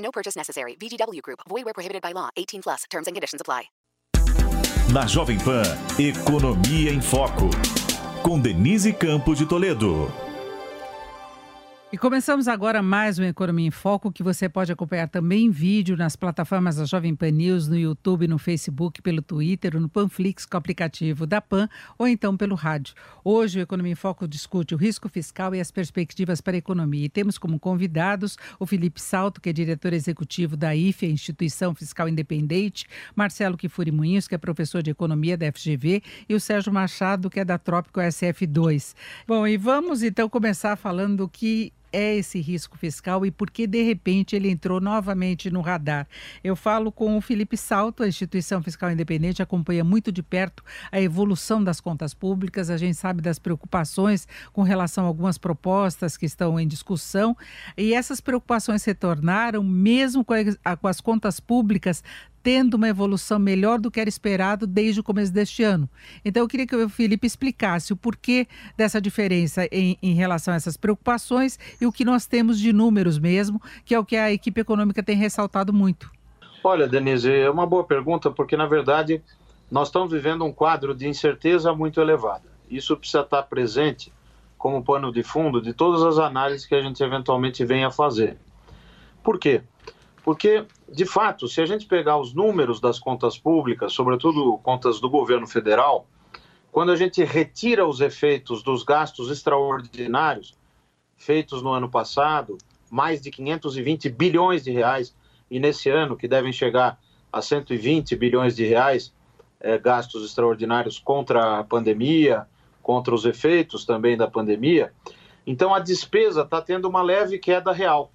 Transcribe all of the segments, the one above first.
No purchase necessary. VGW Group. Void where prohibited by law. 18 plus. Terms and conditions apply. Na Jovem Pan, Economia em Foco. Com Denise Campos de Toledo. E começamos agora mais um Economia em Foco, que você pode acompanhar também em vídeo nas plataformas da Jovem Pan News, no YouTube, no Facebook, pelo Twitter, no Panflix com o aplicativo da Pan ou então pelo rádio. Hoje o Economia em Foco discute o risco fiscal e as perspectivas para a economia. E temos como convidados o Felipe Salto, que é diretor executivo da IFE, Instituição Fiscal Independente, Marcelo Kifuri Munhoz, que é professor de economia da FGV, e o Sérgio Machado, que é da Trópico SF2. Bom, e vamos então começar falando do que é esse risco fiscal e por que, de repente, ele entrou novamente no radar. Eu falo com o Felipe Salto, a instituição fiscal independente acompanha muito de perto a evolução das contas públicas, a gente sabe das preocupações com relação a algumas propostas que estão em discussão, e essas preocupações se tornaram, mesmo com as contas públicas tendo uma evolução melhor do que era esperado desde o começo deste ano. Então, eu queria que o Felipe explicasse o porquê dessa diferença em, em, relação a essas preocupações e o que nós temos de números mesmo, que é o que a equipe econômica tem ressaltado muito. Olha, Denise, é uma boa pergunta, porque, na verdade, nós estamos vivendo um quadro de incerteza muito elevada. Isso precisa estar presente como pano de fundo de todas as análises que a gente eventualmente venha a fazer. Por quê? Porque, de fato, se a gente pegar os números das contas públicas, sobretudo contas do governo federal, quando a gente retira os efeitos dos gastos extraordinários feitos no ano passado, mais de 520 bilhões de reais, e nesse ano, que devem chegar a 120 bilhões de reais, é, gastos extraordinários contra a pandemia, contra os efeitos também da pandemia. Então a despesa está tendo uma leve queda real.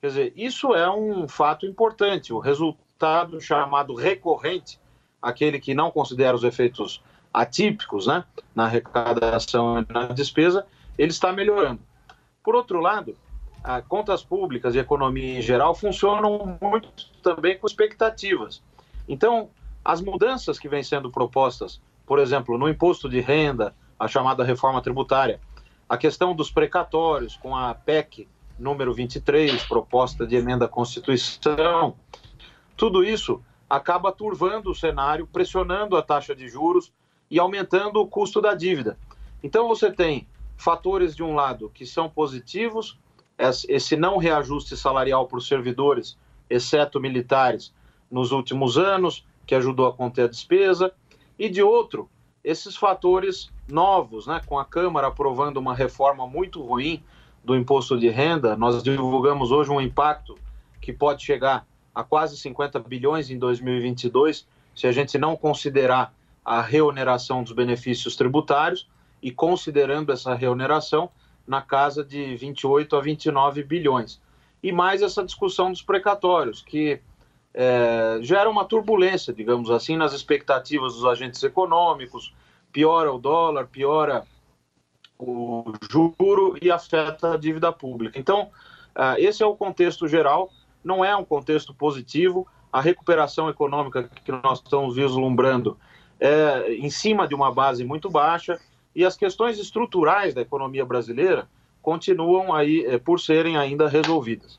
Quer dizer, isso é um fato importante. O resultado chamado recorrente, aquele que não considera os efeitos atípicos né, na arrecadação e na despesa, ele está melhorando. Por outro lado, as contas públicas e economia em geral funcionam muito também com expectativas. Então, as mudanças que vêm sendo propostas, por exemplo, no imposto de renda, a chamada reforma tributária, a questão dos precatórios com a PEC número 23, proposta de emenda à Constituição, tudo isso acaba turvando o cenário, pressionando a taxa de juros e aumentando o custo da dívida. Então você tem fatores de um lado que são positivos, esse não reajuste salarial para os servidores, exceto militares, nos últimos anos, que ajudou a conter a despesa, e de outro, esses fatores novos, né, com a Câmara aprovando uma reforma muito ruim do imposto de renda, nós divulgamos hoje um impacto que pode chegar a quase 50 bilhões em 2022, se a gente não considerar a reoneração dos benefícios tributários e considerando essa reoneração na casa de 28 a 29 bilhões. E mais essa discussão dos precatórios, que é, gera uma turbulência, digamos assim, nas expectativas dos agentes econômicos, piora o dólar, piora o juro e afeta a dívida pública. Então, uh, esse é o contexto geral, não é um contexto positivo. A recuperação econômica que nós estamos vislumbrando é em cima de uma base muito baixa e as questões estruturais da economia brasileira continuam aí é, por serem ainda resolvidas.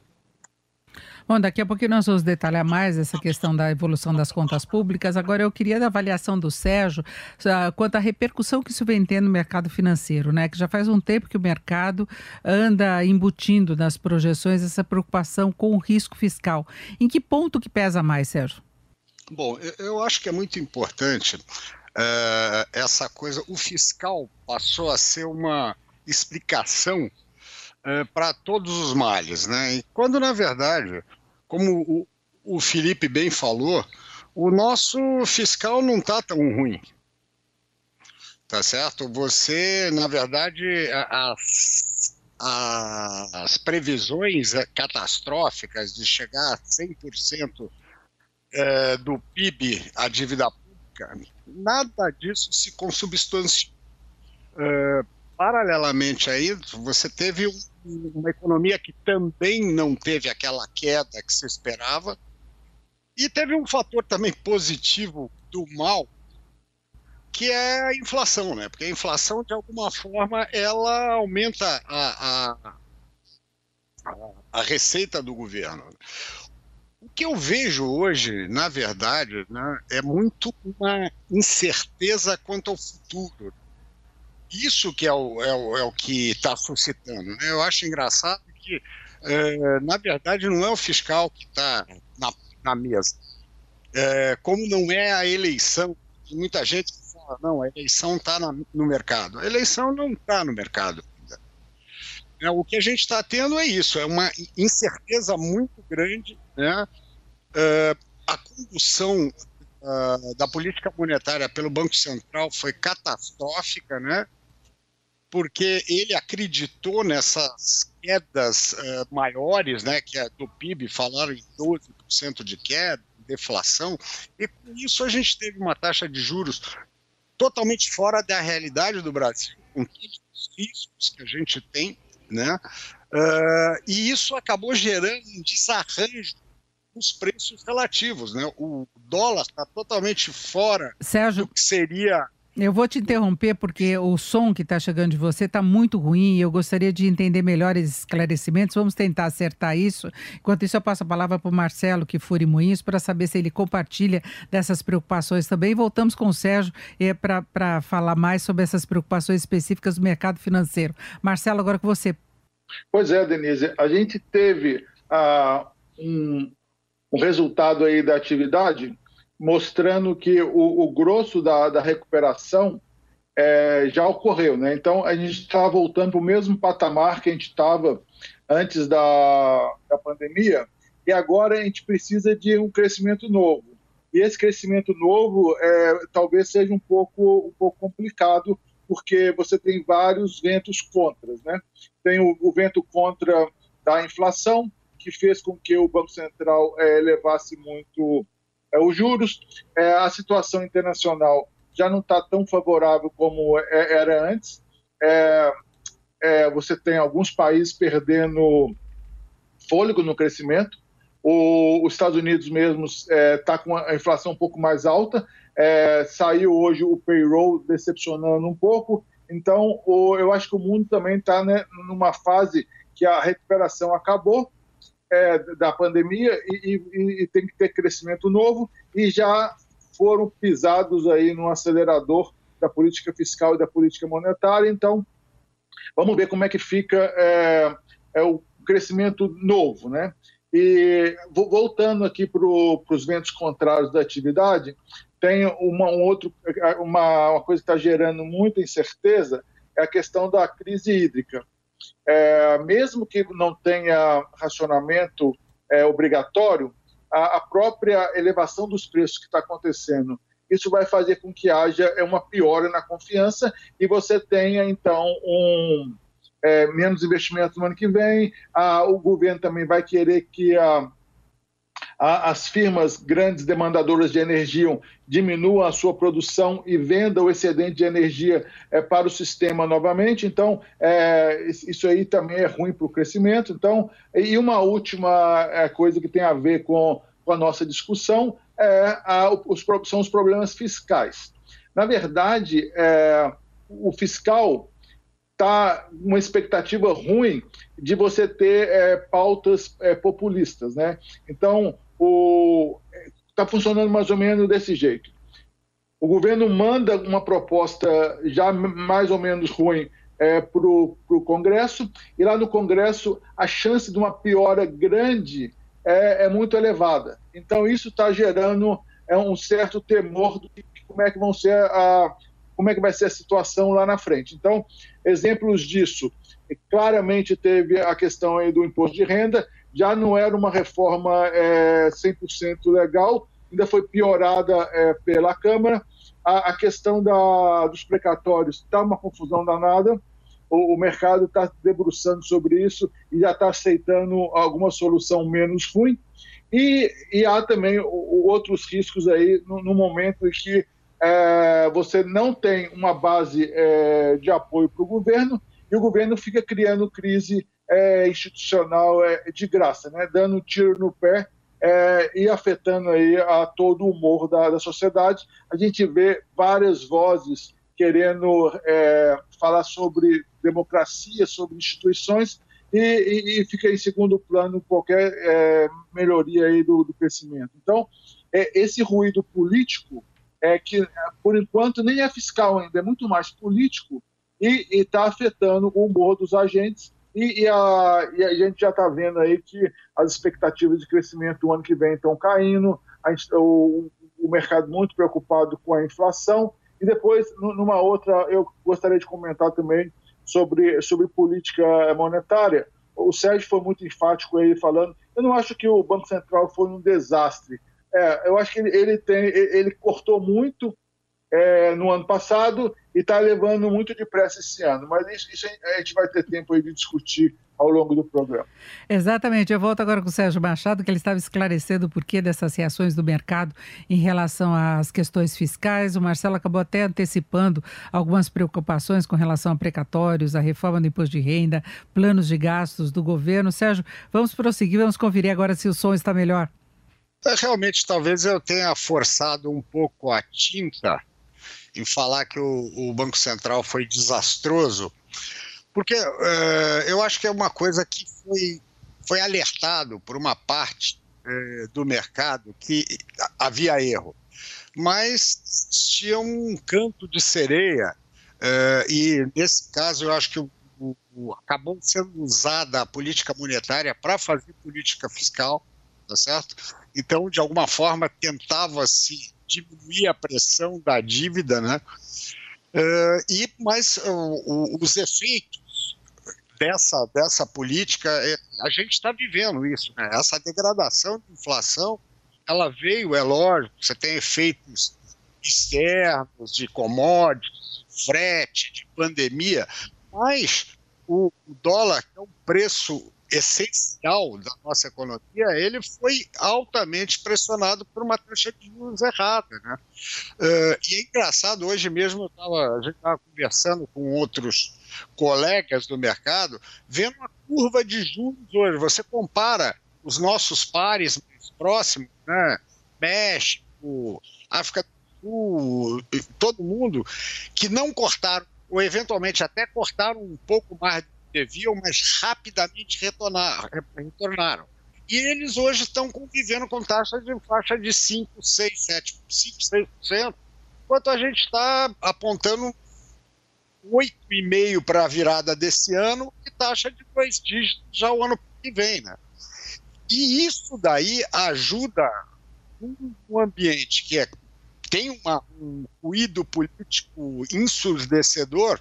Bom, daqui a pouco nós vamos detalhar mais essa questão da evolução das contas públicas. Agora, eu queria da avaliação do Sérgio uh, quanto à repercussão que isso vem tendo no mercado financeiro, né? Que já faz um tempo que o mercado anda embutindo nas projeções essa preocupação com o risco fiscal. Em que ponto que pesa mais, Sérgio? Bom, eu acho que é muito importante uh, essa coisa. O fiscal passou a ser uma explicação uh, para todos os males, né? E quando na verdade como o, o Felipe bem falou, o nosso fiscal não está tão ruim. Tá certo? Você, na verdade, a, a, as previsões eh, catastróficas de chegar a 100% é, do PIB à dívida pública, nada disso se consubstanciou. É, paralelamente a isso, você teve uma economia que também não teve aquela queda que se esperava, e teve um fator também positivo do mal, que é a inflação, né? Porque a inflação, de alguma forma, ela aumenta a, a, a receita do governo. Que eu vejo hoje, na verdade, né, é muito uma incerteza quanto ao futuro. Isso que é o, é o, é o que está suscitando. Né? Eu acho engraçado que, é, na verdade, não é o fiscal que está na, na, mesa. É, como não é a eleição, muita gente fala, não, a eleição está no mercado. A eleição não está no mercado. É, o que a gente está tendo é isso, é uma incerteza muito grande, né? Uh, a condução uh, da política monetária pelo Banco Central foi catastrófica, né? Porque ele acreditou nessas quedas uh, maiores, né? Que é do PIB falaram em 12% de queda, deflação, e com isso a gente teve uma taxa de juros totalmente fora da realidade do Brasil, com todos os riscos que a gente tem né? Uh, e isso acabou gerando um desarranjo nos preços relativos, né? O dólar está totalmente fora Sérgio, do que seria eu vou te interromper porque o som que está chegando de você está muito ruim e eu gostaria de entender melhores esclarecimentos. Vamos tentar acertar isso. Enquanto isso, eu passo a palavra para o Marcelo que Fure Moinhos para saber se ele compartilha dessas preocupações também. Voltamos com o Sérgio é, para falar mais sobre essas preocupações específicas do mercado financeiro. Marcelo, agora com você. Pois é, Denise. A gente teve ah, um, um resultado aí da atividade mostrando que o, o grosso da, da recuperação é, já ocorreu. Né? Então, a gente está voltando para o mesmo patamar que a gente estava antes da, da pandemia, e agora a gente precisa de um crescimento novo. E esse crescimento novo é, talvez seja um pouco, um pouco complicado, porque você tem vários ventos contras. Né? Tem o, o vento contra da inflação, que fez com que o Banco Central é, levasse muito é, os juros, é, a situação internacional já não está tão favorável como é, era antes. É, é, você tem alguns países perdendo fôlego no crescimento. O, os Estados Unidos mesmo está com a inflação um pouco mais alta. saiu hoje o payroll decepcionando um pouco. Então, o, eu acho que o mundo também está né, numa fase que a recuperação acabou é, da pandemia e, e, e, tem que ter crescimento novo e já foram pisados aí no acelerador da política fiscal e da política monetária. Então, vamos ver como é que fica é, é o crescimento novo, né? E voltando aqui para os ventos contrários da atividade, tem uma, um outro, uma, uma coisa que está gerando muita incerteza, é a questão da crise hídrica é, mesmo que não tenha racionamento é, obrigatório, a, a, própria elevação dos preços que está acontecendo, isso vai fazer com que haja é, uma piora na confiança e você tenha, então, um é, menos investimento no ano que vem. O governo também vai querer que a as firmas grandes demandadoras de energia diminuam a sua produção e vendam o excedente de energia é, para o sistema novamente. Então, é, isso aí também é ruim para o crescimento. Então, e uma última é, coisa que tem a ver com, com a nossa discussão é a, os, são os problemas fiscais. Na verdade, é, o fiscal está uma expectativa ruim de você ter é, pautas é, populistas, né? Então, está funcionando mais ou menos desse jeito. O governo manda uma proposta já mais ou menos ruim é, para o Congresso, e lá no Congresso a chance de uma piora grande é, é muito elevada. Então isso está gerando é, um certo temor de como é que vão ser a, como é que vai ser a situação lá na frente. Então, exemplos disso, claramente teve a questão do imposto de renda, já não era uma reforma é, 100% legal, ainda foi piorada é, pela Câmara. A, a questão da, dos precatórios está uma confusão danada. o, o mercado está debruçando sobre isso e já está aceitando alguma solução menos ruim. E, e há também outros riscos aí no, no momento em que é, você não tem uma base é, de apoio para o governo e o governo fica criando crise é, institucional é, de graça, né? dando um tiro no pé é, e afetando aí a todo o humor da, da sociedade. A gente vê várias vozes querendo é, falar sobre democracia, sobre instituições, e, e, e, fica em segundo plano qualquer é, melhoria aí do, do crescimento. Então, é, esse ruído político é que, por enquanto, nem é fiscal ainda, é muito mais político e está afetando o humor dos agentes e, e, a, e a, gente já está vendo aí que as expectativas de crescimento do ano que vem estão caindo, gente, o, o, mercado muito preocupado com a inflação. E depois, numa outra, eu gostaria de comentar também sobre, sobre política monetária. O Sérgio foi muito enfático aí falando. Eu não acho que o Banco Central foi um desastre. É, eu acho que ele, ele, tem, ele cortou muito é, no ano passado e está levando muito depressa esse ano. Mas isso, isso, a gente vai ter tempo aí de discutir ao longo do programa. Exatamente. Eu volto agora com o Sérgio Machado, que ele estava esclarecendo o porquê dessas reações do mercado em relação às questões fiscais. O Marcelo acabou até antecipando algumas preocupações com relação a precatórios, a reforma do imposto de renda, planos de gastos do governo. Sérgio, vamos prosseguir, vamos conferir agora se o som está melhor. É, realmente, talvez eu tenha forçado um pouco a tinta em falar que o, o Banco Central foi desastroso, porque uh, eu acho que é uma coisa que foi, foi alertado por uma parte uh, do mercado que havia erro. Mas tinha um canto de sereia, uh, e nesse caso eu acho que o, o, acabou sendo usada a política monetária para fazer política fiscal, tá certo? Então, de alguma forma, tentava-se diminuir a pressão da dívida, né? Uh, e mas uh, os efeitos dessa dessa política é, a gente está vivendo isso, né? Essa degradação de inflação, ela veio, é lógico, você tem efeitos externos de commodities, frete, de pandemia, mas o, dólar é um preço essencial da nossa economia, ele foi altamente pressionado por uma taxa de juros errada. Né? Uh, e é engraçado, hoje mesmo tava, a gente estava conversando com outros colegas do mercado, vendo a curva de juros hoje. Você compara os nossos pares mais próximos, né? México, África do Sul, todo mundo, que não cortaram, ou eventualmente até cortaram um pouco mais deviam, mas rapidamente retornar, retornaram. E eles hoje estão convivendo com taxas de faixa de 5, 6, 7, 5, 6%, enquanto a gente está apontando 8,5% para a virada desse ano e taxa de dois dígitos já o ano que vem. Né? E isso daí ajuda um ambiente que é tem uma, um ruído político ensurdecedor,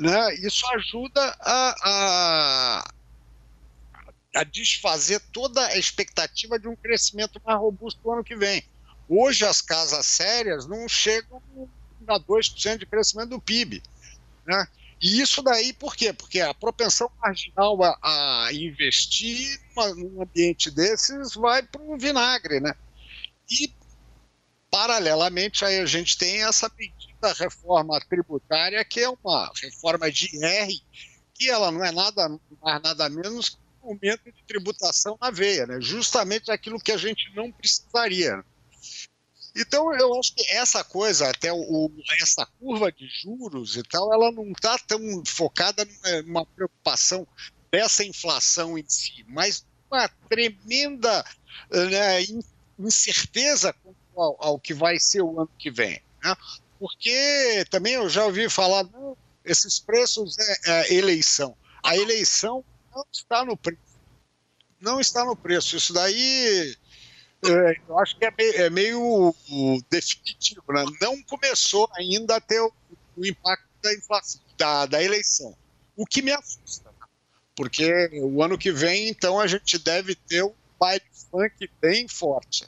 né, isso ajuda a, a, a desfazer toda a expectativa de um crescimento mais robusto no ano que vem. Hoje as casas sérias não chegam a 2% de crescimento do PIB. Né? E isso daí por quê? Porque a propensão marginal a, a investir num ambiente desses vai para o vinagre. Né? E Paralelamente, aí a gente tem essa pedida reforma tributária, que é uma reforma de IR, que ela não é nada mais nada menos que um aumento de tributação na veia, né? justamente aquilo que a gente não precisaria. Então, eu acho que essa coisa, até o, essa curva de juros e tal, ela não está tão focada numa preocupação dessa inflação em si, mas uma tremenda né, incerteza ao, ao, que vai ser o ano que vem. Né? Porque também eu já ouvi falar, não, esses preços é, é eleição. A eleição não está no preço. Não está no preço. Isso daí é, eu acho que é meio, é meio definitivo. Né? Não começou ainda a ter o, o impacto da inflação, da, da eleição. O que me assusta. Né? Porque o ano que vem, então, a gente deve ter um baile funk bem forte.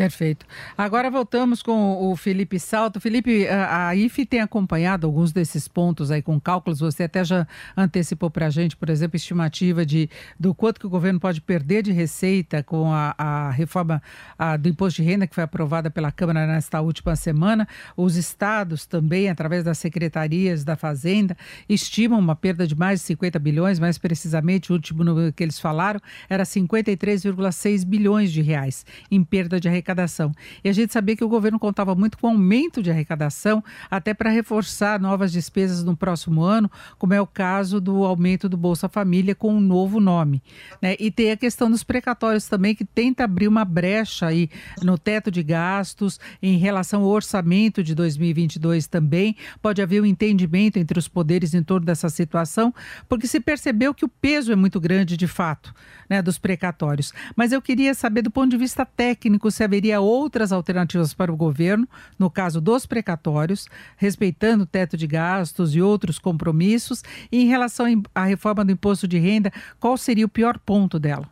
Perfeito. Agora voltamos com o Felipe Salto. Felipe, a IFE tem acompanhado alguns desses pontos aí com cálculos. Você até já antecipou para a gente, por exemplo, estimativa de do quanto que o governo pode perder de receita com a, a reforma a, do imposto de renda que foi aprovada pela Câmara nesta última semana. Os estados também, através das secretarias da Fazenda, estimam uma perda de mais de 50 bilhões, mais precisamente, o último número que eles falaram era 53,6 bilhões de reais em perda de arrecadação arrecadação. E a gente sabia que o governo contava muito com aumento de arrecadação, até para reforçar novas despesas no próximo ano, como é o caso do aumento do Bolsa Família com um novo nome. Né? E tem a questão dos precatórios também, que tenta abrir uma brecha aí no teto de gastos em relação ao orçamento de 2022 também. Pode haver um entendimento entre os poderes em torno dessa situação, porque se percebeu que o peso é muito grande de fato né, dos precatórios. Mas eu queria saber, do ponto de vista técnico, se haveria outras alternativas para o governo, no caso dos precatórios, respeitando o teto de gastos e outros compromissos. E em relação à reforma do imposto de renda, qual seria o pior ponto dela?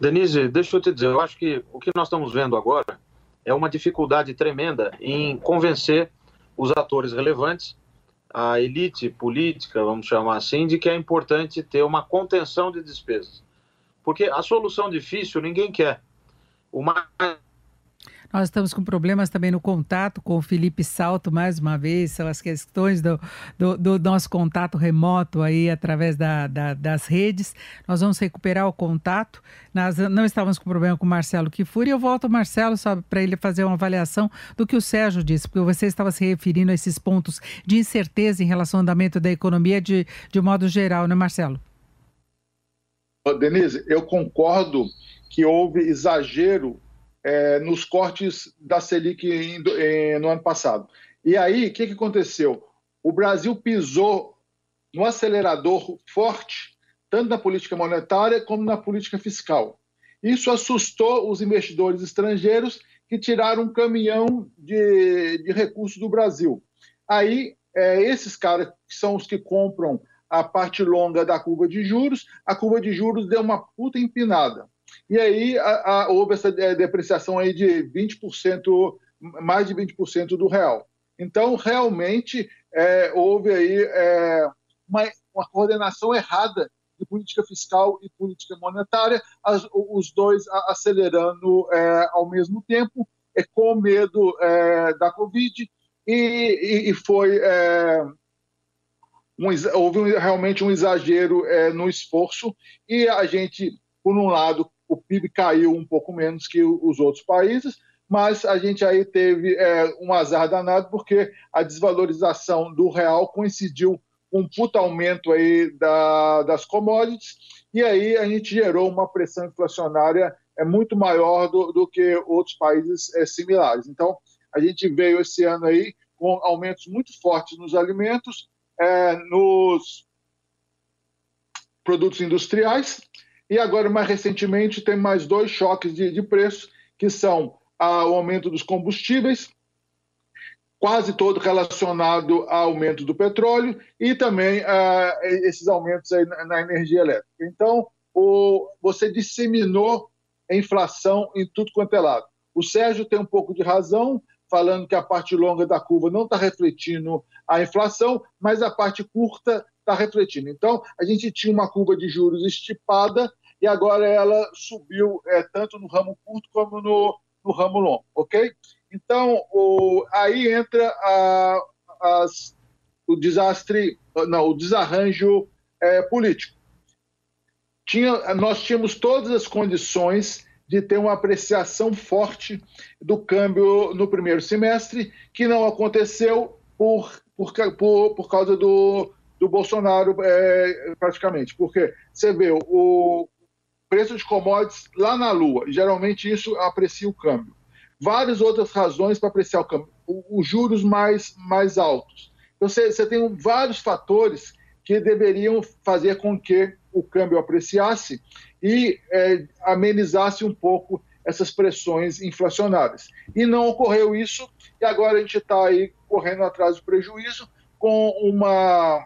Denise, deixa eu te dizer, eu acho que o que nós estamos vendo agora é uma dificuldade tremenda em convencer os atores relevantes a elite política, vamos chamar assim, de que é importante ter uma contenção de despesas. Porque a solução difícil ninguém quer. O mais nós estamos com problemas também no contato com o Felipe Salto, mais uma vez, são as questões do, do, do nosso contato remoto aí através da, da, das redes. Nós vamos recuperar o contato. Nós não estávamos com problema com o Marcelo Kifuri. Eu volto ao Marcelo só para ele fazer uma avaliação do que o Sérgio disse, porque você estava se referindo a esses pontos de incerteza em relação ao andamento da economia de, de modo geral, né, Marcelo? Denise, eu concordo que houve exagero é, nos cortes da Selic em, em, no ano passado. E aí, o que, que aconteceu? O Brasil pisou no acelerador forte, tanto na política monetária como na política fiscal. Isso assustou os investidores estrangeiros que tiraram um caminhão de, de recursos do Brasil. Aí, é, esses caras que são os que compram a parte longa da curva de juros, a curva de juros deu uma puta empinada. E aí a, a, houve essa é, depreciação aí de 20%, mais de 20% do real. Então, realmente, é, houve aí é, uma, uma, coordenação errada de política fiscal e política monetária, as, os dois acelerando é, ao mesmo tempo, é, com medo da Covid, e, e, e foi. Um, houve realmente um exagero no esforço, e a gente, por um lado, o PIB caiu um pouco menos que os outros países, mas a gente aí teve é, um azar danado porque a desvalorização do real coincidiu com um puta aumento aí da, das commodities e aí a gente gerou uma pressão inflacionária é muito maior do, do que outros países é, similares. Então a gente veio esse ano aí com aumentos muito fortes nos alimentos, é, nos produtos industriais e agora, mais recentemente, tem mais dois choques de, de preços, que são ah, o aumento dos combustíveis, quase todo relacionado ao aumento do petróleo, e também ah, esses aumentos na, na, energia elétrica. Então, o, você disseminou a inflação em tudo quanto é lado. O Sérgio tem um pouco de razão, falando que a parte longa da curva não está refletindo a inflação, mas a parte curta está refletindo. Então, a gente tinha uma curva de juros estipada e agora ela subiu é, tanto no ramo curto como no, no ramo longo, ok? Então, o, aí entra a, as, o desastre, não, o desarranjo é, político. Tinha, nós tínhamos todas as condições de ter uma apreciação forte do câmbio no primeiro semestre, que não aconteceu por, por, por, por causa do, do Bolsonaro, é, praticamente. Porque você vê, o, preço de commodities lá na Lua. Geralmente isso aprecia o câmbio. Várias outras razões para apreciar o câmbio. Os juros mais, mais altos. Então, você, você tem vários fatores que deveriam fazer com que o câmbio apreciasse e é, amenizasse um pouco essas pressões inflacionárias. E não ocorreu isso, e agora a gente está aí correndo atrás do prejuízo com uma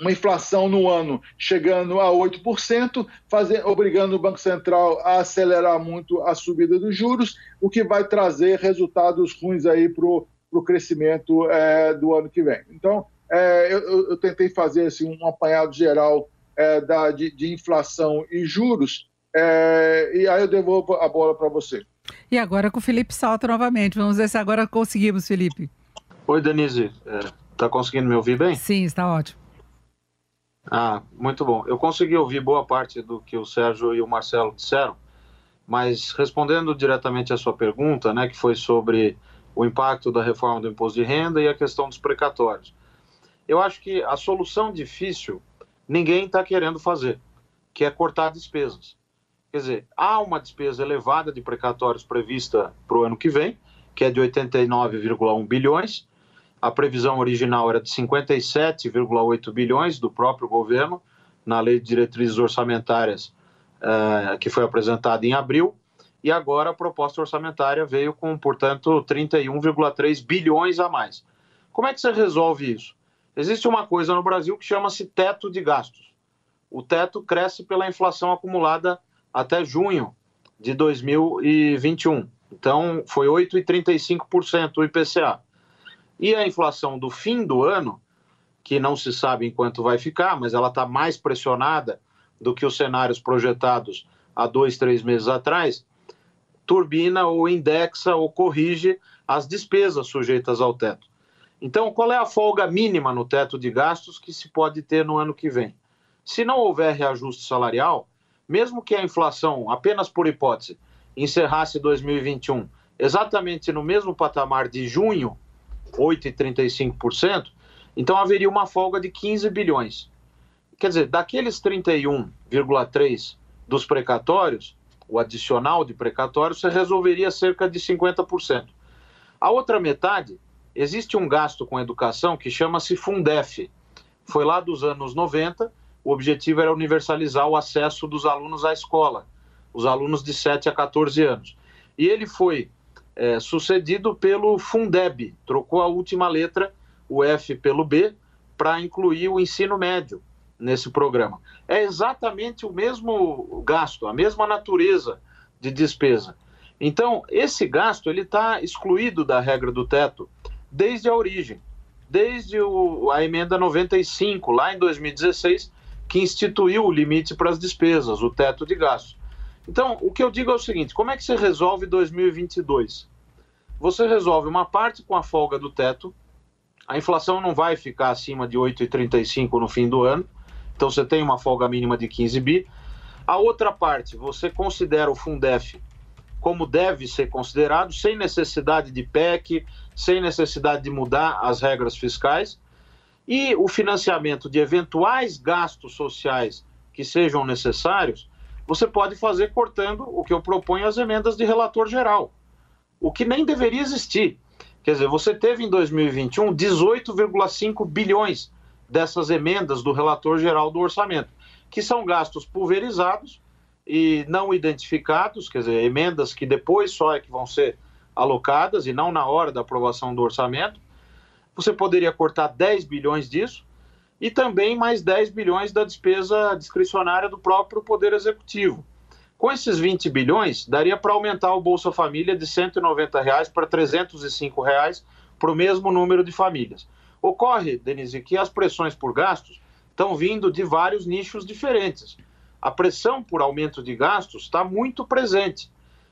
uma inflação no ano chegando a 8%, fazer, obrigando o Banco Central a acelerar muito a subida dos juros, o que vai trazer resultados ruins aí para o crescimento é, do ano que vem. Então, é, eu, eu, tentei fazer assim, um apanhado geral é, da, de, de, inflação e juros, é, e aí eu devolvo a bola para você. E agora com o Felipe Salto novamente. Vamos ver se agora conseguimos, Felipe. Oi, Denise. Está é, conseguindo me ouvir bem? Sim, está ótimo. Ah, muito bom. Eu consegui ouvir boa parte do que o Sérgio e o Marcelo disseram, mas respondendo diretamente à sua pergunta, né, que foi sobre o impacto da reforma do imposto de renda e a questão dos precatórios. Eu acho que a solução difícil ninguém está querendo fazer, que é cortar despesas. Quer dizer, há uma despesa elevada de precatórios prevista para o ano que vem, que é de 89,1 bilhões, a previsão original era de 57,8 bilhões do próprio governo, na Lei de Diretrizes Orçamentárias, uh, que foi apresentada em abril, e agora a proposta orçamentária veio com, portanto, 31,3 bilhões a mais. Como é que você resolve isso? Existe uma coisa no Brasil que chama-se teto de gastos. O teto cresce pela inflação acumulada até junho de 2021. Então, foi 8,35% o IPCA. E a inflação do fim do ano, que não se sabe em quanto vai ficar, mas ela está mais pressionada do que os cenários projetados há dois, três meses atrás, turbina ou indexa ou corrige as despesas sujeitas ao teto. Então, qual é a folga mínima no teto de gastos que se pode ter no ano que vem? Se não houver reajuste salarial, mesmo que a inflação, apenas por hipótese, encerrasse 2021 exatamente no mesmo patamar de junho 8,35%, então haveria uma folga de 15 bilhões. Quer dizer, daqueles 31,3% dos precatórios, o adicional de precatórios, você resolveria cerca de 50%. A outra metade, existe um gasto com educação que chama-se Fundef. Foi lá dos anos 90, o objetivo era universalizar o acesso dos alunos à escola, os alunos de 7 a 14 anos. E ele foi é, sucedido pelo Fundeb, trocou a última letra, o F pelo B, para incluir o ensino médio nesse programa. É exatamente o mesmo gasto, a mesma natureza de despesa. Então, esse gasto ele está excluído da regra do teto desde a origem, desde o, a emenda 95, lá em 2016, que instituiu o limite para as despesas, o teto de gastos. Então, o que eu digo é o seguinte: como é que você resolve 2022? Você resolve uma parte com a folga do teto, a inflação não vai ficar acima de 8,35 no fim do ano, então você tem uma folga mínima de 15 bi. A outra parte, você considera o Fundef como deve ser considerado, sem necessidade de PEC, sem necessidade de mudar as regras fiscais. E o financiamento de eventuais gastos sociais que sejam necessários, você pode fazer cortando o que eu proponho as emendas de relator geral o que nem deveria existir. Quer dizer, você teve em 2021 18,5 bilhões dessas emendas do relator geral do orçamento, que são gastos pulverizados e não identificados, quer dizer, emendas que depois só é que vão ser alocadas e não na hora da aprovação do orçamento. Você poderia cortar 10 bilhões disso e também mais 10 bilhões da despesa discricionária do próprio Poder Executivo. Com esses 20 bilhões, daria para aumentar o Bolsa Família de 190 reais para 305 reais para o mesmo número de famílias. Ocorre, Denise, que as pressões por gastos estão vindo de vários nichos diferentes. A pressão por aumento de gastos está muito presente.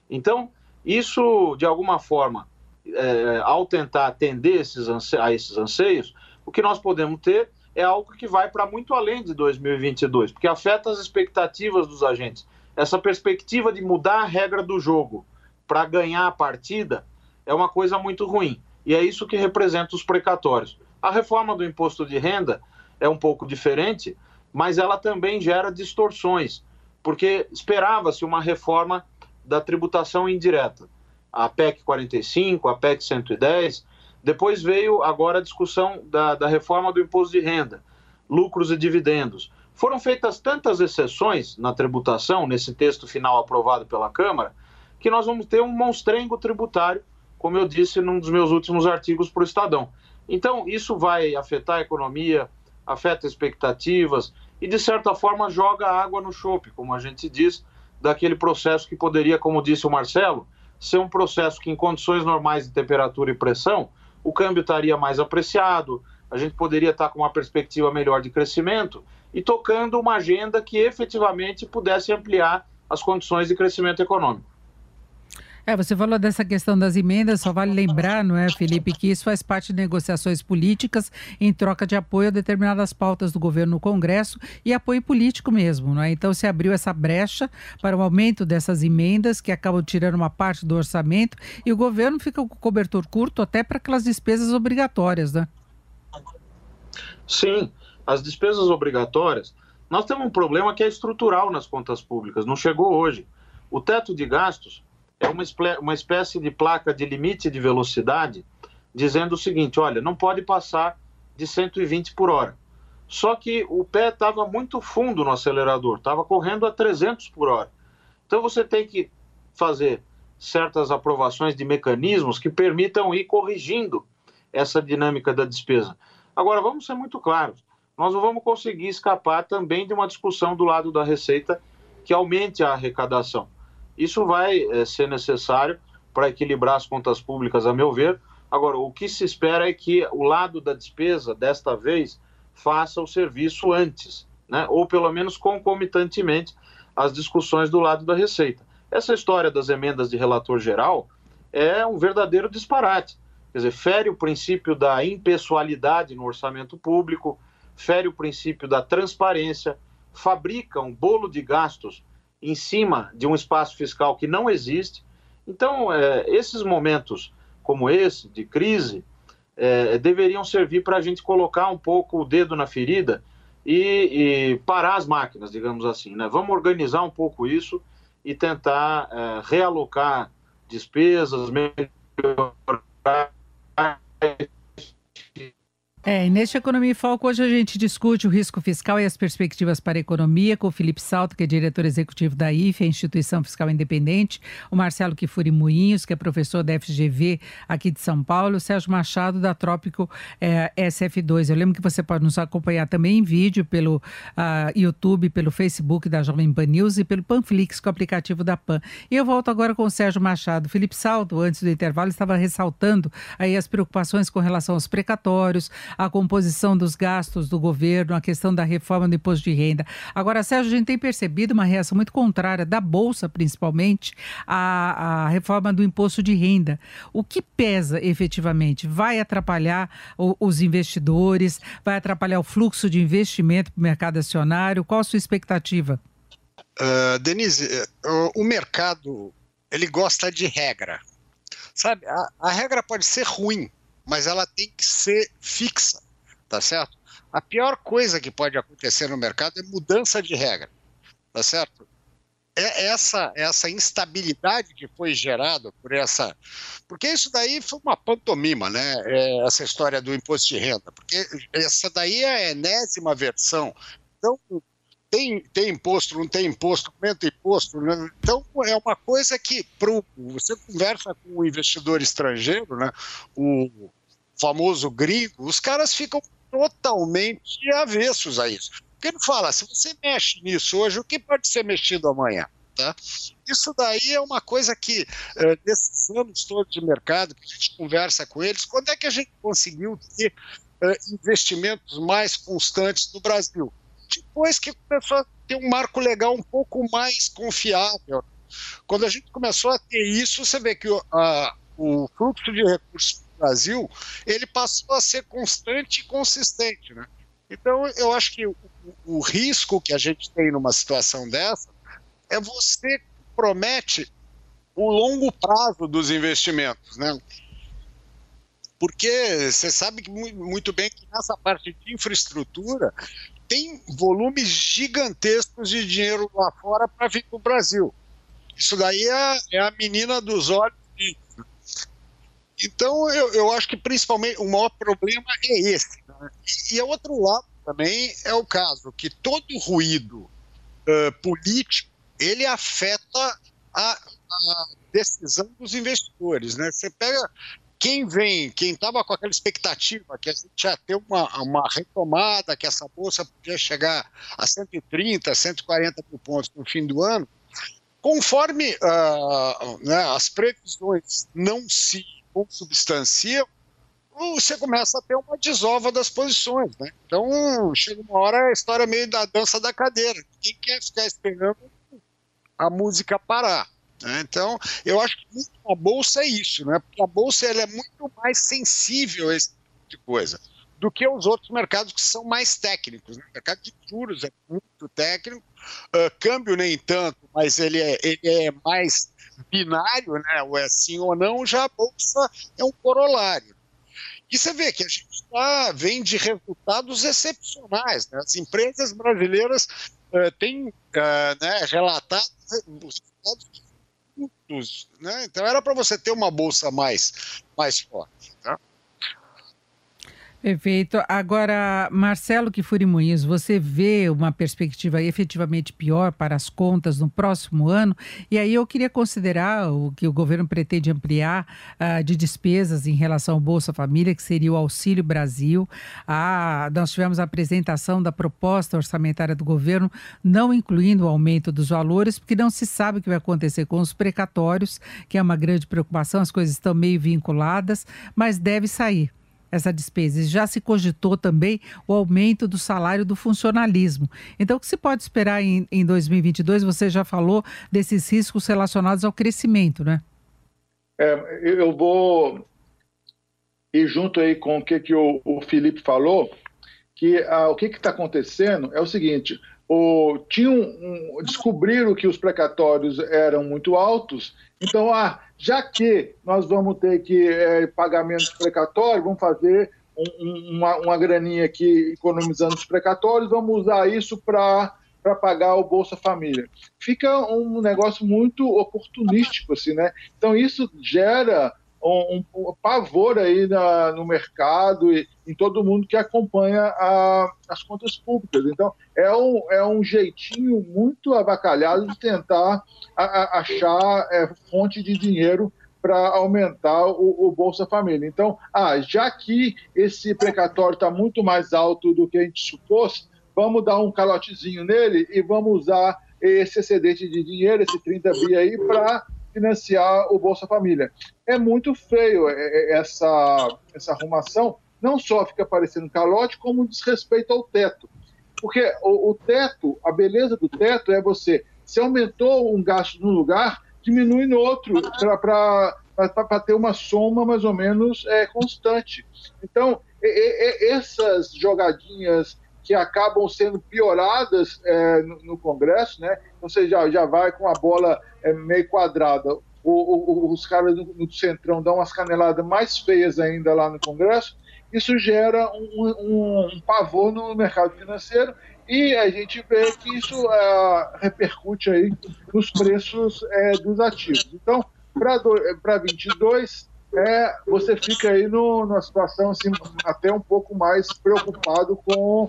Então, isso, de alguma forma, é, ao tentar atender esses a esses anseios, o que nós podemos ter é algo que vai para muito além de 2022, porque afeta as expectativas dos agentes essa perspectiva de mudar a regra do jogo para ganhar a partida é uma coisa muito ruim. E é isso que representa os precatórios. A reforma do imposto de renda é um pouco diferente, mas ela também gera distorções, porque esperava-se uma reforma da tributação indireta. A PEC 45, a PEC 110, depois veio agora a discussão da, da reforma do imposto de renda, lucros e dividendos. Foram feitas tantas exceções na tributação, nesse texto final aprovado pela Câmara, que nós vamos ter um monstrengo tributário, como eu disse num dos meus últimos artigos para o Estadão. Então, isso vai afetar a economia, afeta expectativas e, de certa forma, joga água no chope, como a gente diz, daquele processo que poderia, como disse o Marcelo, ser um processo que, em condições normais de temperatura e pressão, o câmbio estaria mais apreciado, a gente poderia estar com uma perspectiva melhor de crescimento e tocando uma agenda que efetivamente pudesse ampliar as condições de crescimento econômico. É, você falou dessa questão das emendas, só vale lembrar, não é, Felipe, que isso faz parte de negociações políticas em troca de apoio a determinadas pautas do governo no Congresso e apoio político mesmo, não é? Então se abriu essa brecha para o aumento dessas emendas que acabam tirando uma parte do orçamento e o governo fica com cobertor curto até para aquelas despesas obrigatórias, né? Sim, as despesas obrigatórias, nós temos um problema que é estrutural nas contas públicas, não chegou hoje. O teto de gastos é uma, uma espécie de placa de limite de velocidade dizendo o seguinte: olha, não pode passar de 120 por hora. Só que o pé estava muito fundo no acelerador, estava correndo a 300 por hora. Então você tem que fazer certas aprovações de mecanismos que permitam ir corrigindo essa dinâmica da despesa. Agora, vamos ser muito claros: nós não vamos conseguir escapar também de uma discussão do lado da Receita que aumente a arrecadação. Isso vai é, ser necessário para equilibrar as contas públicas, a meu ver. Agora, o que se espera é que o lado da despesa, desta vez, faça o serviço antes, né? ou pelo menos concomitantemente às discussões do lado da Receita. Essa história das emendas de relator geral é um verdadeiro disparate. Quer dizer, fere o princípio da impessoalidade no orçamento público, fere o princípio da transparência, fabrica um bolo de gastos em cima de um espaço fiscal que não existe. Então, é, esses momentos como esse, de crise, é, deveriam servir para a gente colocar um pouco o dedo na ferida e, e, parar as máquinas, digamos assim. Né? Vamos organizar um pouco isso e tentar é, realocar despesas, melhorar é, e neste Economia em Foco, hoje a gente discute o risco fiscal e as perspectivas para a economia com o Felipe Salto, que é diretor executivo da IFE, Instituição Fiscal Independente, o Marcelo Kifuri Moinhos, que é professor da FGV aqui de São Paulo, o Sérgio Machado, da Trópico é, SF2. Eu lembro que você pode nos acompanhar também em vídeo pelo uh, YouTube, pelo Facebook da Jovem Pan News e pelo Panflix, com o aplicativo da Pan. E eu volto agora com o Sérgio Machado. Felipe Salto, antes do intervalo, estava ressaltando aí as preocupações com relação aos precatórios, a composição dos gastos do governo, a questão da reforma do imposto de renda. Agora, Sérgio, a gente tem percebido uma reação muito contrária da Bolsa, principalmente, à, à reforma do imposto de renda. O que pesa efetivamente? Vai atrapalhar o, os investidores? Vai atrapalhar o fluxo de investimento para o mercado acionário? Qual a sua expectativa? Uh, Denise, uh, o mercado ele gosta de regra. Sabe, a, a regra pode ser ruim, mas ela tem que ser fixa, tá certo? A pior coisa que pode acontecer no mercado é mudança de regra, tá certo? É essa essa instabilidade que foi gerada por essa, porque isso daí foi uma pantomima, né? É essa história do imposto de renda, porque essa daí é a enésima versão. Então tem, tem imposto, não tem imposto, aumenta imposto. Né? Então, é uma coisa que pro, você conversa com um investidor estrangeiro, né? o, famoso gringo, os caras ficam totalmente avessos a isso. Porque ele fala, se você mexe nisso hoje, o que pode ser mexido amanhã? Tá? Isso daí é uma coisa que, uh, nesses anos todos de mercado, que a gente conversa com eles, quando é que a gente conseguiu ter uh, investimentos mais constantes no Brasil? Depois que começou a ter um marco legal um pouco mais confiável. Quando a gente começou a ter isso, você vê que o fluxo de recursos Brasil, ele passou a ser constante e consistente, né? Então, eu acho que o, o risco que a gente tem numa situação dessa é você promete o longo prazo dos investimentos, né? Porque você sabe muito bem que nessa parte de infraestrutura tem volumes gigantescos de dinheiro lá fora para vir para o Brasil. Isso daí é, é, a menina dos olhos então, eu, eu acho que principalmente o maior problema é esse. Né? E, e, outro lado também é o caso que todo ruído uh, político ele afeta a, a, decisão dos investidores. Né? Você pega quem vem, quem estava com aquela expectativa que a gente ia ter uma, uma retomada, que essa bolsa podia chegar a 130, 140 mil pontos no fim do ano, conforme uh, né, as previsões não se consubstanciam, você começa a ter uma desova das posições. Né? Então, chega uma hora a história meio da dança da cadeira. Quem quer ficar esperando a música parar? Né? Então, eu acho que a bolsa é isso, né? porque a bolsa ela é muito mais sensível a esse tipo de coisa do que os outros mercados que são mais técnicos. Né? O mercado de juros é muito técnico, uh, câmbio nem tanto, mas ele é, ele é mais binário, né? ou é sim ou não, já a bolsa é um corolário. E você vê que a gente tá, vem de resultados excepcionais. Né? As empresas brasileiras uh, têm uh, né, relatado resultados né? Então era para você ter uma bolsa mais, mais forte. Tá? Perfeito. Agora, Marcelo Kifuri Muniz, você vê uma perspectiva efetivamente pior para as contas no próximo ano? E aí eu queria considerar o que o governo pretende ampliar uh, de despesas em relação ao Bolsa Família, que seria o Auxílio Brasil. Ah, nós tivemos a apresentação da proposta orçamentária do governo, não incluindo o aumento dos valores, porque não se sabe o que vai acontecer com os precatórios, que é uma grande preocupação, as coisas estão meio vinculadas, mas deve sair essa despesa. Já se cogitou também o aumento do salário do funcionalismo. Então, o que se pode esperar em, em 2022? Você já falou desses riscos relacionados ao crescimento, né? É, eu vou ir junto aí com o que, que o, o Felipe falou, que ah, o que está acontecendo é o seguinte, o, tinham um, descobriram que os precatórios eram muito altos, então, ah, já que nós vamos ter que é, pagamentos precatórios, vamos fazer um, uma, uma graninha aqui economizando os precatórios, vamos usar isso para para pagar o Bolsa Família. Fica um negócio muito oportunístico, assim, né? Então isso gera um, um pavor aí na, no mercado e em todo mundo que acompanha a, as contas públicas. Então, é um, é um jeitinho muito avacalhado de tentar a, a, achar é, fonte de dinheiro para aumentar o, o, Bolsa Família. Então, ah, já que esse precatório está muito mais alto do que a gente supôs, vamos dar um calotezinho nele e vamos usar esse excedente de dinheiro, esse 30 bi aí, para financiar o Bolsa Família. É muito feio é, é, essa, essa arrumação, não só fica parecendo calote, como desrespeito ao teto. Porque o, o teto, a beleza do teto é você, se aumentou um gasto num lugar, diminui no outro, para ter uma soma mais ou menos é, constante. Então, e, e, essas jogadinhas que acabam sendo pioradas é, no, no, Congresso, né? Você já, já vai com a bola é, meio quadrada. O, o, os caras do, do, Centrão dão umas caneladas mais feias ainda lá no Congresso. Isso gera um, um, um pavor no mercado financeiro e a gente vê que isso é, repercute aí nos preços é, dos ativos. Então, para 22, é, você fica aí no, numa situação assim, até um pouco mais preocupado com,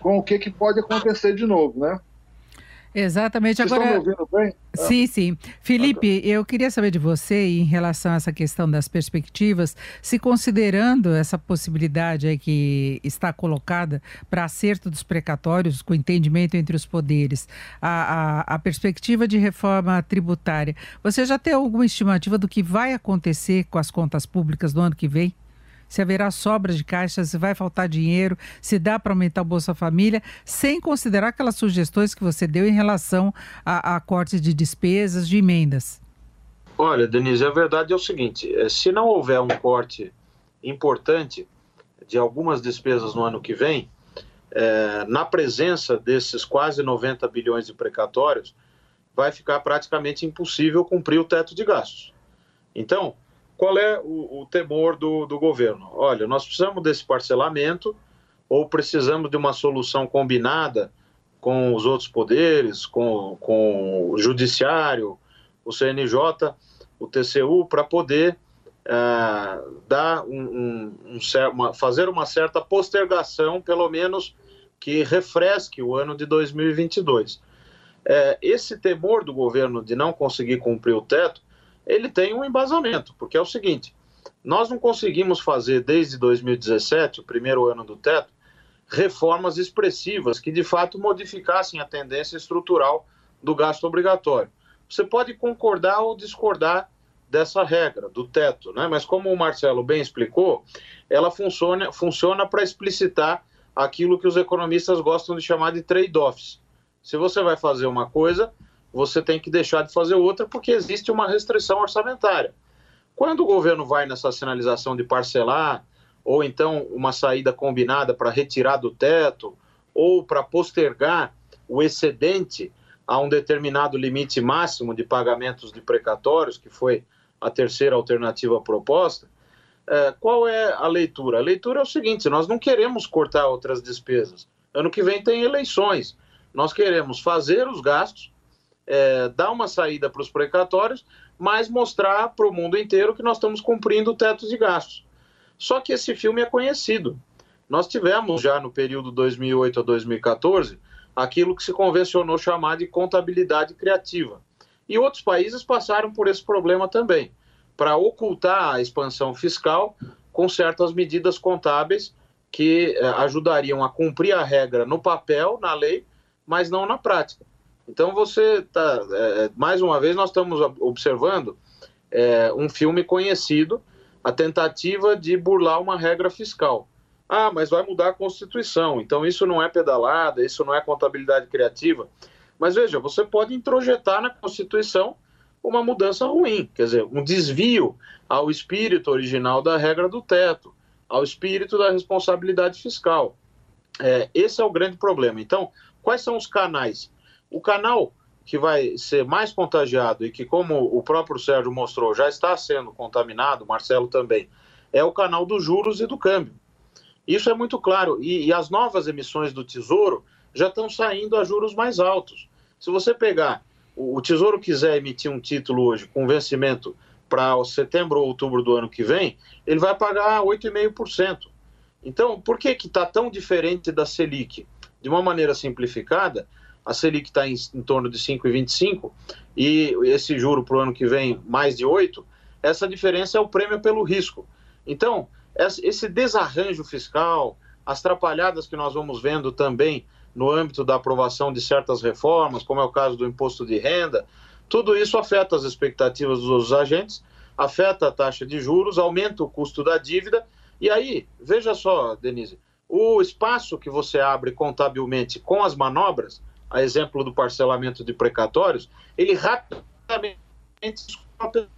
com o que, que pode acontecer de novo, né? Exatamente. Vocês Agora, estão me ouvindo bem? Sim, sim. Felipe, eu queria saber de você em relação a essa questão das perspectivas, se considerando essa possibilidade aí que está colocada para acerto dos precatórios, com entendimento entre os poderes, a, a, a perspectiva de reforma tributária, você já tem alguma estimativa do que vai acontecer com as contas públicas no ano que vem? Se haverá sobra de caixa, se vai faltar dinheiro, se dá para aumentar o Bolsa Família, sem considerar aquelas sugestões que você deu em relação a, a cortes de despesas, de emendas. Olha, Denise, a verdade é o seguinte: é, se não houver um corte importante de algumas despesas no ano que vem, é, na presença desses quase 90 bilhões de precatórios, vai ficar praticamente impossível cumprir o teto de gastos. Então, qual é o, o temor do, do governo? Olha, nós precisamos desse parcelamento ou precisamos de uma solução combinada com os outros poderes, com, com o judiciário, o CNJ, o TCU, para poder uh, dar um, um, um, uma, fazer uma certa postergação, pelo menos que refresque o ano de 2022. É, esse temor do governo de não conseguir cumprir o teto ele tem um embasamento, porque é o seguinte: Nós não conseguimos fazer desde 2017, o primeiro ano do teto, reformas expressivas que de fato modificassem a tendência estrutural do gasto obrigatório. Você pode concordar ou discordar dessa regra, do teto, né? mas como o Marcelo bem explicou, ela funciona, funciona para explicitar aquilo que os economistas gostam de chamar de trade-offs. Se você vai fazer uma coisa, você tem que deixar de fazer outra porque existe uma restrição orçamentária. Quando o governo vai nessa sinalização de parcelar, ou então uma saída combinada para retirar do teto, ou para postergar o excedente a um determinado limite máximo de pagamentos de precatórios, que foi a terceira alternativa proposta, é, qual é a leitura? A leitura é o seguinte: nós não queremos cortar outras despesas. Ano que vem tem eleições. Nós queremos fazer os gastos, é, dar uma saída para os precatórios, mas mostrar para o mundo inteiro que nós estamos cumprindo o teto de gastos. Só que esse filme é conhecido. Nós tivemos já no período 2008 a 2014 aquilo que se convencionou chamar de contabilidade criativa. E outros países passaram por esse problema também para ocultar a expansão fiscal com certas medidas contábeis que eh, ajudariam a cumprir a regra no papel, na lei, mas não na prática. Então você está, eh, mais uma vez, nós estamos observando eh, um filme conhecido, a tentativa de burlar uma regra fiscal. Ah, mas vai mudar a Constituição, então isso não é pedalada, isso não é contabilidade criativa. Mas veja, você pode introjetar na Constituição uma mudança ruim, quer dizer, um desvio ao espírito original da regra do teto, ao espírito da responsabilidade fiscal. É, esse é o grande problema. Então, quais são os canais? O canal que vai ser mais contagiado e que, como o próprio Sérgio mostrou, já está sendo contaminado, Marcelo também, é o canal dos juros e do câmbio. Isso é muito claro. E, e as novas emissões do Tesouro já estão saindo a juros mais altos. Se você pegar o Tesouro quiser emitir um título hoje com vencimento para setembro ou outubro do ano que vem, ele vai pagar 8,5%. Então, por que está tão diferente da Selic? De uma maneira simplificada, a Selic está em, em, torno de 5,25 e esse juro para o ano que vem mais de 8, essa diferença é o prêmio pelo risco. Então, esse desarranjo fiscal, as trapalhadas que nós vamos vendo também no âmbito da aprovação de certas reformas, como é o caso do imposto de renda, tudo isso afeta as expectativas dos agentes, afeta a taxa de juros, aumenta o custo da dívida. E aí, veja só, Denise, o espaço que você abre contabilmente com as manobras, a exemplo do parcelamento de precatórios, ele rapidamente escapa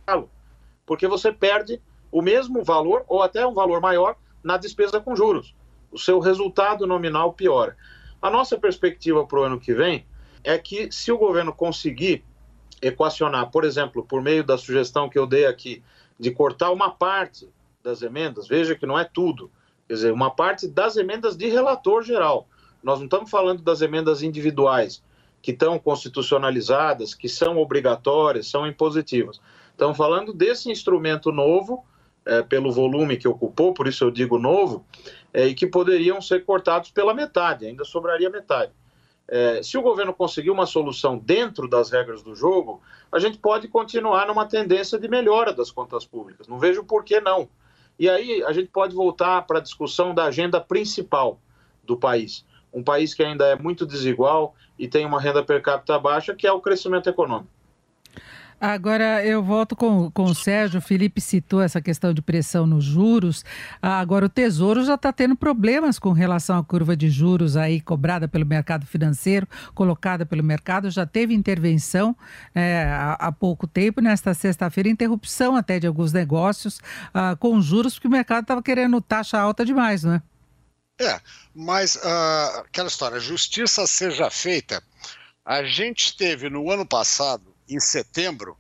porque você perde o mesmo valor ou até um valor maior na despesa com juros. O seu resultado nominal piora. A nossa perspectiva para o ano que vem é que, se o governo conseguir equacionar, por exemplo, por meio da sugestão que eu dei aqui, de cortar uma parte das emendas, veja que não é tudo, quer dizer, uma parte das emendas de relator geral. Nós não estamos falando das emendas individuais, que estão constitucionalizadas, que são obrigatórias, são impositivas. Estamos falando desse instrumento novo é, pelo volume que ocupou, por isso eu digo novo, é, e que poderiam ser cortados pela metade, ainda sobraria metade. É, se o governo conseguir uma solução dentro das regras do jogo, a gente pode continuar numa tendência de melhora das contas públicas. Não vejo por que não. E aí a gente pode voltar para a discussão da agenda principal do país. Um país que ainda é muito desigual e tem uma renda per capita baixa, que é o crescimento econômico. Agora eu volto com, com o Sérgio. O Felipe citou essa questão de pressão nos juros. Agora o Tesouro já está tendo problemas com relação à curva de juros aí cobrada pelo mercado financeiro, colocada pelo mercado. Já teve intervenção é, há, há, pouco tempo, nesta sexta-feira, interrupção até de alguns negócios ah, com juros, porque o mercado estava querendo taxa alta demais, não é? É, mas uh, aquela história, justiça seja feita. A gente teve no ano passado em setembro,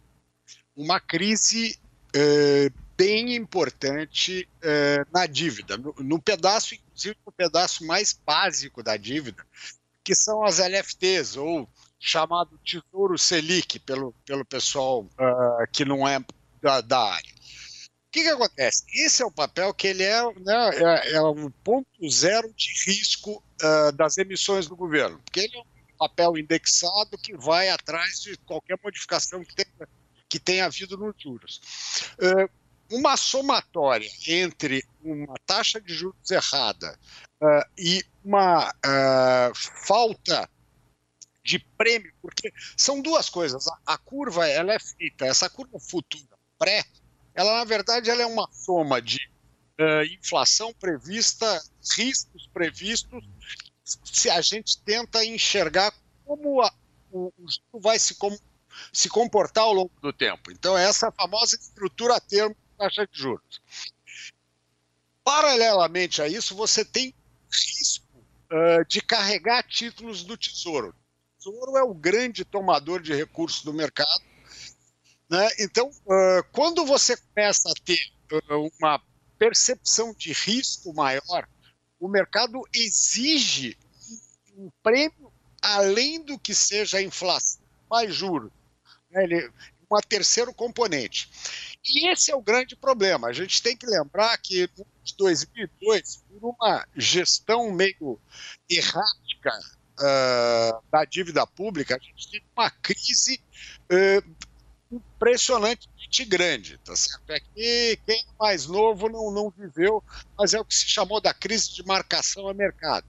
uma crise é, bem importante é, na dívida, no, no, pedaço, inclusive no pedaço mais básico da dívida, que são as LFTs, ou chamado Tesouro Selic, pelo, pelo pessoal uh, que não é da, da área. O que, que, acontece? Esse é o papel que ele é, né, é, é o ponto zero de risco uh, das emissões do governo, porque ele é um papel indexado que vai atrás de qualquer modificação que tenha, que tenha havido nos juros. Uh, uma somatória entre uma taxa de juros errada uh, e uma uh, falta de prêmio, porque são duas coisas. A, a, curva ela é feita, essa curva futura pré, ela na verdade ela é uma soma de uh, inflação prevista, riscos previstos, se a gente tenta enxergar como a, o, o juro vai se, com, se comportar ao longo do tempo. Então, é essa famosa estrutura a termo da taxa de juros. Paralelamente a isso, você tem risco uh, de carregar títulos do Tesouro. O Tesouro é o grande tomador de recursos do mercado. Né? Então, uh, quando você começa a ter uh, uma percepção de risco maior, o mercado exige um prêmio além do que seja a inflação mais juros. Né? Ele, um terceiro componente. E esse é o grande problema. A gente tem que lembrar que no 2002, por uma gestão meio errática uh, da dívida pública, a gente teve uma crise uh, impressionantemente grande, tá certo? É que quem é mais novo não, não viveu, mas é o que se chamou da crise de marcação a mercado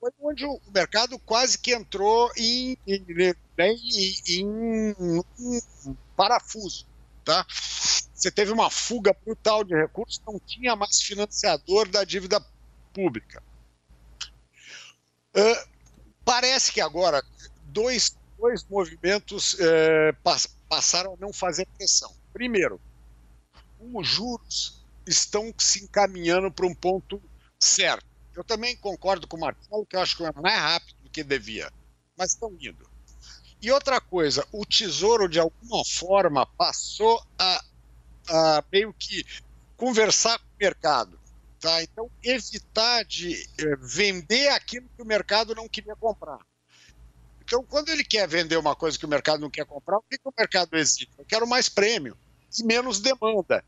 foi onde o mercado quase que entrou em, em, em, em um parafuso. Tá? Você teve uma fuga brutal de recursos, não tinha mais financiador da dívida pública. Uh, parece que agora dois, dois movimentos pass, passaram a não fazer pressão. Primeiro, os juros estão se encaminhando para um ponto certo. Eu também concordo com o Marcelo que eu acho que é mais rápido do que devia, mas estão indo. E outra coisa, o Tesouro, de alguma forma, passou a, a meio que conversar com o mercado. Tá? Então, evitar de eh, vender aquilo que o mercado não queria comprar. Então, quando ele quer vender uma coisa que o mercado não quer comprar, o que, que o mercado exige? Eu quero mais prêmio e menos demanda.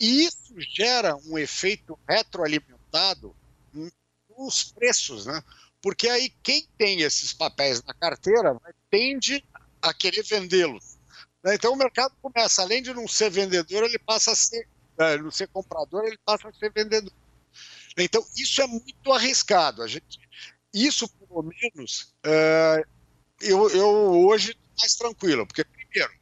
E isso gera um efeito retroalimentado os preços, né? Porque aí quem tem esses papéis na carteira né, tende a querer vendê-los. Né? Então o mercado começa, além de não ser vendedor, ele passa a ser, é, não ser comprador, ele passa a ser vendedor. Então isso é muito arriscado. A gente, isso pelo menos, é, eu, eu hoje mais tranquilo, porque primeiro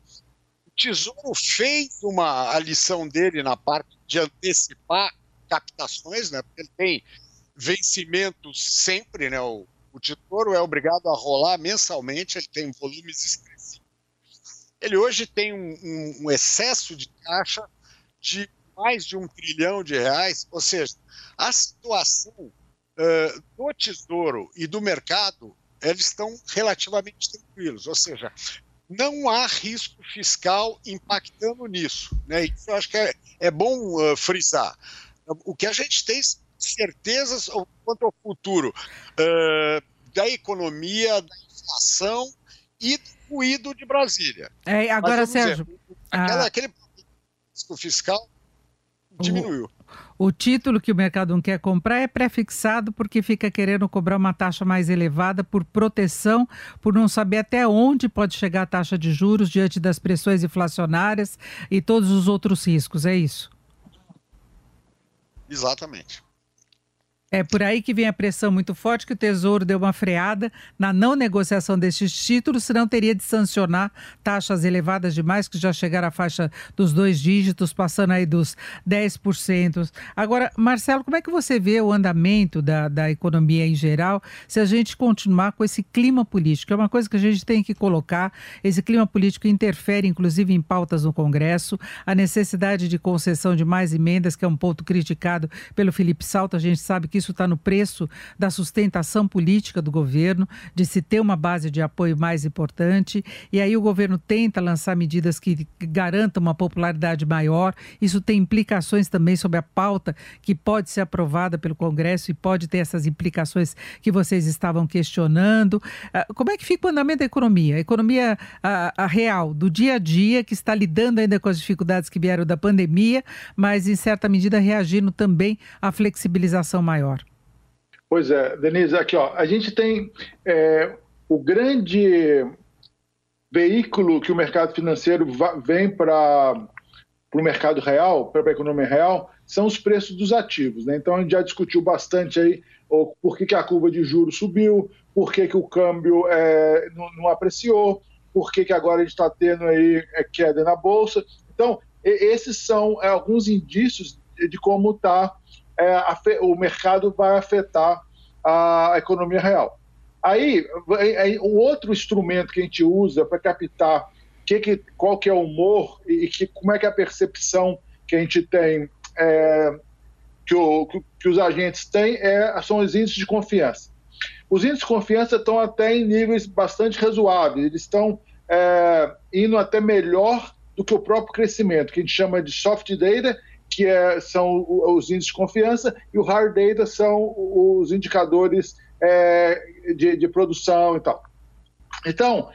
o Tesouro fez uma a lição dele na parte de antecipar captações, né? Porque ele tem vencimentos sempre, né? O, o tesouro é obrigado a rolar mensalmente, ele tem volumes expressivos. Ele hoje tem um, um, um excesso de caixa de mais de um trilhão de reais, ou seja, a situação uh, do tesouro e do mercado eles estão relativamente tranquilos, ou seja, não há risco fiscal impactando nisso. Né? Isso eu acho que é, é bom uh, frisar. O que a gente tem certezas quanto ao futuro uh, da economia, da inflação e do ruído de Brasília. É, agora, Sérgio. Dizer, aquela, a... Aquele risco fiscal diminuiu. O, o, título que o mercado não quer comprar é prefixado porque fica querendo cobrar uma taxa mais elevada por proteção, por não saber até onde pode chegar a taxa de juros diante das pressões inflacionárias e todos os outros riscos, é isso? Exatamente. É por aí que vem a pressão muito forte que o Tesouro deu uma freada na não negociação destes títulos, senão teria de sancionar taxas elevadas demais, que já chegaram à faixa dos dois dígitos, passando aí dos 10%. Agora, Marcelo, como é que você vê o andamento da, da economia em geral se a gente continuar com esse clima político? É uma coisa que a gente tem que colocar. Esse clima político interfere, inclusive, em pautas no Congresso, a necessidade de concessão de mais emendas, que é um ponto criticado pelo Felipe Salto, a gente sabe que isso está no preço da sustentação política do governo, de se ter uma base de apoio mais importante. E aí o governo tenta lançar medidas que garantam uma popularidade maior. Isso tem implicações também sobre a pauta que pode ser aprovada pelo Congresso e pode ter essas implicações que vocês estavam questionando. Ah, como é que fica o andamento da economia? A economia a, a real, do dia a dia, que está lidando ainda com as dificuldades que vieram da pandemia, mas em certa medida reagindo também à flexibilização maior. Pois é, Denise, aqui ó, a gente tem é, o grande veículo que o mercado financeiro vem para o mercado real, para a economia real, são os preços dos ativos. Né? Então a gente já discutiu bastante aí por que, que a curva de juros subiu, por que, que o câmbio é, não, não, apreciou, por que, que agora a gente está tendo aí é, queda na Bolsa. Então, esses são é, alguns indícios de, como tá, é, o mercado vai afetar a economia real. Aí, um outro instrumento que a gente usa para captar que, que, qual que é o humor e, que, como é que é a percepção que a gente tem, é, que, o, que, os agentes têm, é, são os índices de confiança. Os índices de confiança estão até em níveis bastante razoáveis, eles estão é, indo até melhor do que o próprio crescimento, que a gente chama de soft data, que é, são os índices de confiança, e o hard data são os indicadores é, de, de produção e tal. Então,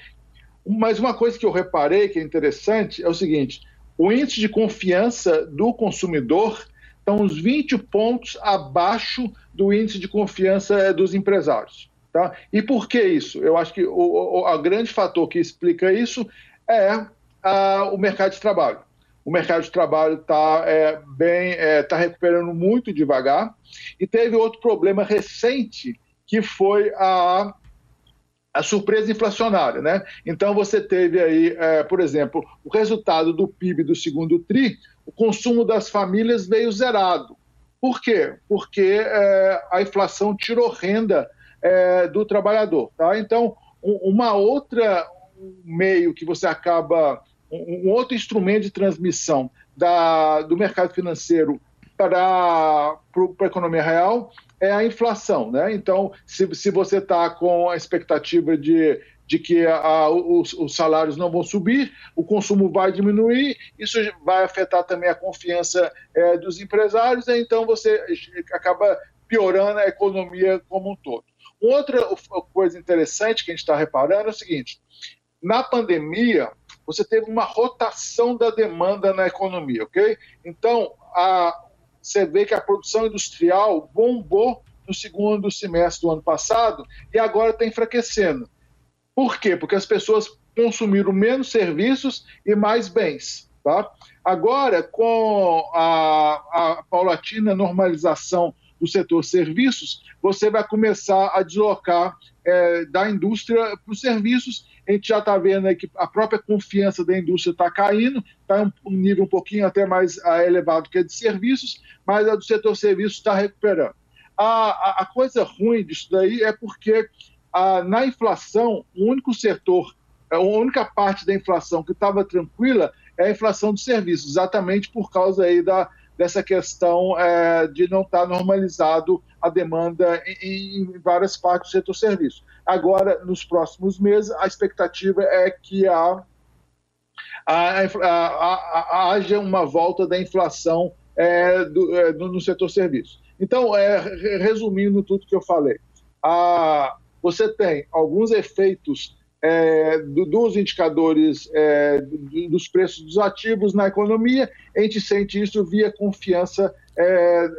mas uma coisa que eu reparei que é interessante é o seguinte: o índice de confiança do consumidor está uns 20 pontos abaixo do índice de confiança eh, dos empresários. Tá? E por que isso? Eu acho que o, o grande fator que explica isso é a, o mercado de trabalho. O mercado de trabalho está é, bem, está é, tá recuperando muito devagar e teve outro problema recente que foi a a surpresa inflacionária, né? Então você teve aí, é, por exemplo, o resultado do PIB do segundo tri, o consumo das famílias veio zerado. Por quê? Porque é, a inflação tirou renda é, do trabalhador, tá? Então um, uma outra meio que você acaba um, outro instrumento de transmissão da, do mercado financeiro para a economia real é a inflação. Né? Então, se, se você está com a expectativa de, de que a, os, os, salários não vão subir, o consumo vai diminuir, isso vai afetar também a confiança é, dos empresários, e então você acaba piorando a economia como um todo. Outra coisa interessante que a gente está reparando é o seguinte: na pandemia, você teve uma rotação da demanda na economia, ok? Então, a, você vê que a produção industrial bombou no segundo semestre do ano passado e agora está enfraquecendo. Por quê? Porque as pessoas consumiram menos serviços e mais bens. Tá? Agora, com a, a paulatina normalização do setor serviços, você vai começar a deslocar é, da indústria para os serviços. A gente já está vendo que a própria confiança da indústria está caindo, está um, um nível um pouquinho até mais uh, elevado que a de serviços, mas a do setor serviços está recuperando. A, a, a, coisa ruim disso daí é porque na inflação, o único setor, a única parte da inflação que estava tranquila é a inflação dos serviços, exatamente por causa aí da, dessa questão é, de não estar tá normalizado a demanda em, em, várias partes do setor serviço. Agora, nos próximos meses, a expectativa é que a, a, a, haja uma volta da inflação é, do, é, no setor serviço. Então, é, resumindo tudo que eu falei, a, você tem alguns efeitos é, do, dos indicadores é, dos preços dos ativos na economia, a gente sente isso via confiança é,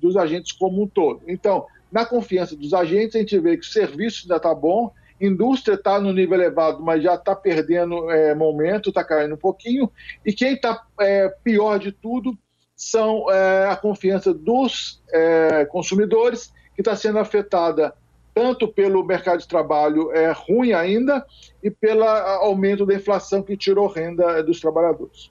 dos agentes como um todo. Então, na confiança dos agentes, a gente vê que o serviço ainda está bom, indústria está no nível elevado, mas já está perdendo é, momento, está caindo um pouquinho, e quem está é, pior de tudo são é, a confiança dos é, consumidores, que está sendo afetada tanto pelo mercado de trabalho é, ruim ainda e pelo aumento da inflação que tirou renda dos trabalhadores.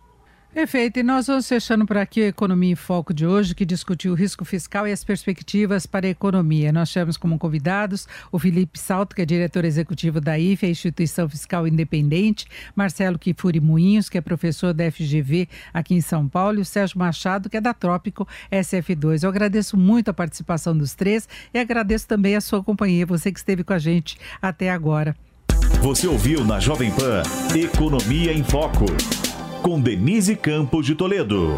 Perfeito. E nós vamos fechando por aqui a Economia em Foco de hoje, que discutiu o risco fiscal e as perspectivas para a economia. Nós tivemos como convidados o Felipe Salto, que é diretor executivo da IFE, a Instituição Fiscal Independente, Marcelo Kifuri Moinhos, que é professor da FGV aqui em São Paulo, e o Sérgio Machado, que é da Trópico SF2. Eu agradeço muito a participação dos três e agradeço também a sua companhia, você que esteve com a gente até agora. Você ouviu na Jovem Pan Economia em Foco com Denise Campos de Toledo.